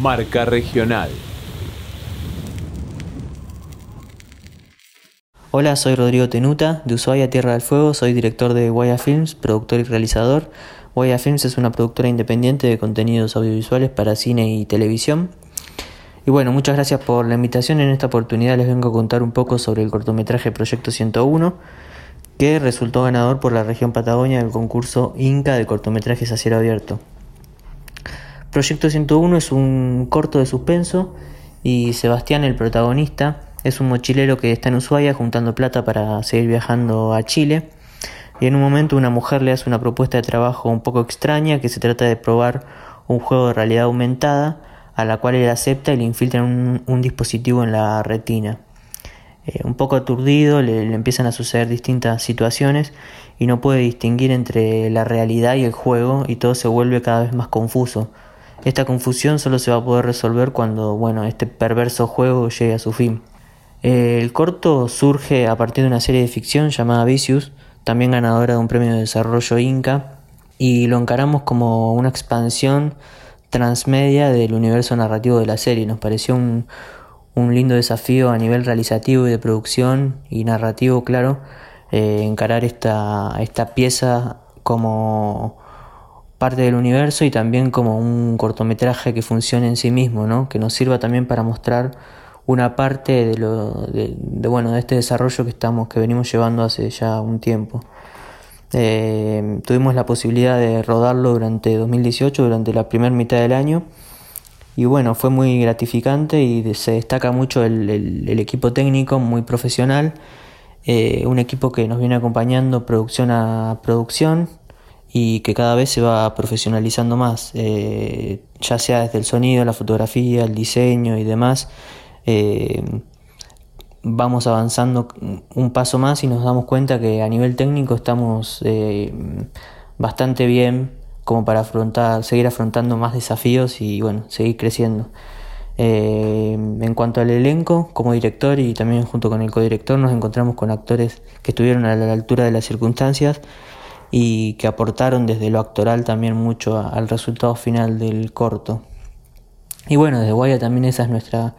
Marca Regional. Hola, soy Rodrigo Tenuta, de Ushuaia Tierra del Fuego, soy director de Guaya Films, productor y realizador. Guaya Films es una productora independiente de contenidos audiovisuales para cine y televisión. Y bueno, muchas gracias por la invitación. En esta oportunidad les vengo a contar un poco sobre el cortometraje Proyecto 101, que resultó ganador por la región Patagonia del concurso Inca de cortometrajes a cielo abierto. Proyecto 101 es un corto de suspenso y Sebastián, el protagonista, es un mochilero que está en Ushuaia juntando plata para seguir viajando a Chile. Y en un momento una mujer le hace una propuesta de trabajo un poco extraña que se trata de probar un juego de realidad aumentada a la cual él acepta y le infiltran un, dispositivo en la retina. Eh, un poco aturdido, le, empiezan a suceder distintas situaciones y no puede distinguir entre la realidad y el juego y todo se vuelve cada vez más confuso. Esta confusión solo se va a poder resolver cuando bueno, este perverso juego llegue a su fin. Eh, el corto surge a partir de una serie de ficción llamada Vicious, también ganadora de un premio de desarrollo Inca, y lo encaramos como una expansión transmedia del universo narrativo de la serie. Nos pareció un, lindo desafío a nivel realizativo y de producción y narrativo, claro, eh, encarar esta, esta pieza como parte del universo y también como un cortometraje que funcione en sí mismo, ¿no? que nos sirva también para mostrar una parte de, lo, de, bueno, de este desarrollo que, estamos, que venimos llevando hace ya un tiempo. Eh, tuvimos la posibilidad de rodarlo durante 2018, durante la primera mitad del año. Y bueno, fue muy gratificante y se destaca mucho el, equipo técnico, muy profesional. Eh, un equipo que nos viene acompañando producción a producción y que cada vez se va profesionalizando más, eh, ya sea desde el sonido, la fotografía, el diseño y demás vamos avanzando un paso más y nos damos cuenta que a nivel técnico estamos eh, bastante bien como para afrontar, seguir afrontando más desafíos y bueno, seguir creciendo. Eh, en cuanto al elenco, como director y también junto con el codirector nos encontramos con actores que estuvieron a la altura de las circunstancias y que aportaron desde lo actoral también mucho al resultado final del corto. Y bueno, desde Guaya también esa es nuestra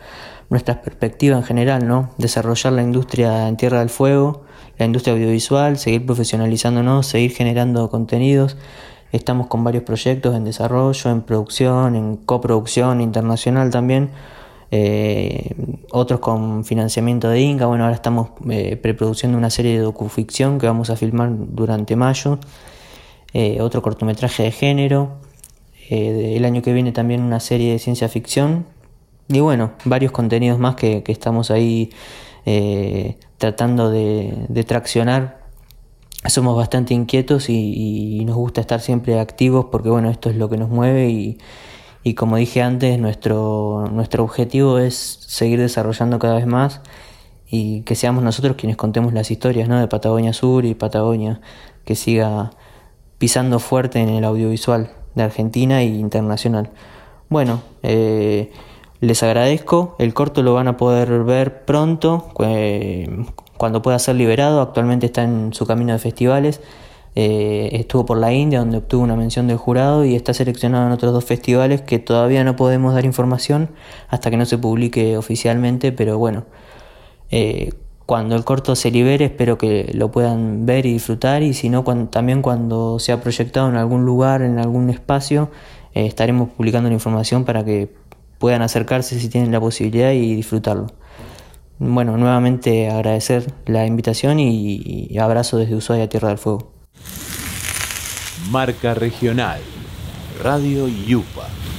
nuestra perspectiva en general, ¿no? Desarrollar la industria en Tierra del Fuego, la industria audiovisual, seguir profesionalizándonos, seguir generando contenidos. Estamos con varios proyectos en desarrollo, en producción, en coproducción internacional también. Eh, otros con financiamiento de Inca. Bueno, ahora estamos eh, preproduciendo una serie de docuficción que vamos a filmar durante mayo. Eh, otro cortometraje de género. el año que viene también una serie de ciencia ficción y bueno, varios contenidos más que, estamos ahí eh, tratando de, traccionar. Somos bastante inquietos y, nos gusta estar siempre activos porque bueno, esto es lo que nos mueve y, y como dije antes, nuestro, nuestro objetivo es seguir desarrollando cada vez más y que seamos nosotros quienes contemos las historias ¿no? de Patagonia Sur y Patagonia, que siga pisando fuerte en el audiovisual de Argentina e internacional. Bueno, eh, les agradezco, el corto lo van a poder ver pronto, cuando pueda ser liberado, actualmente está en su camino de festivales, eh, estuvo por la India donde obtuvo una mención del jurado y está seleccionado en otros dos festivales que todavía no podemos dar información hasta que no se publique oficialmente, pero bueno, eh, cuando el corto se libere espero que lo puedan ver y disfrutar y si no también cuando sea proyectado en algún lugar, en algún espacio, eh, estaremos publicando la información para que puedan acercarse si tienen la posibilidad y disfrutarlo. Bueno, nuevamente agradecer la invitación y, abrazo desde Ushuaia Tierra del Fuego. Marca Regional, Radio Yupa.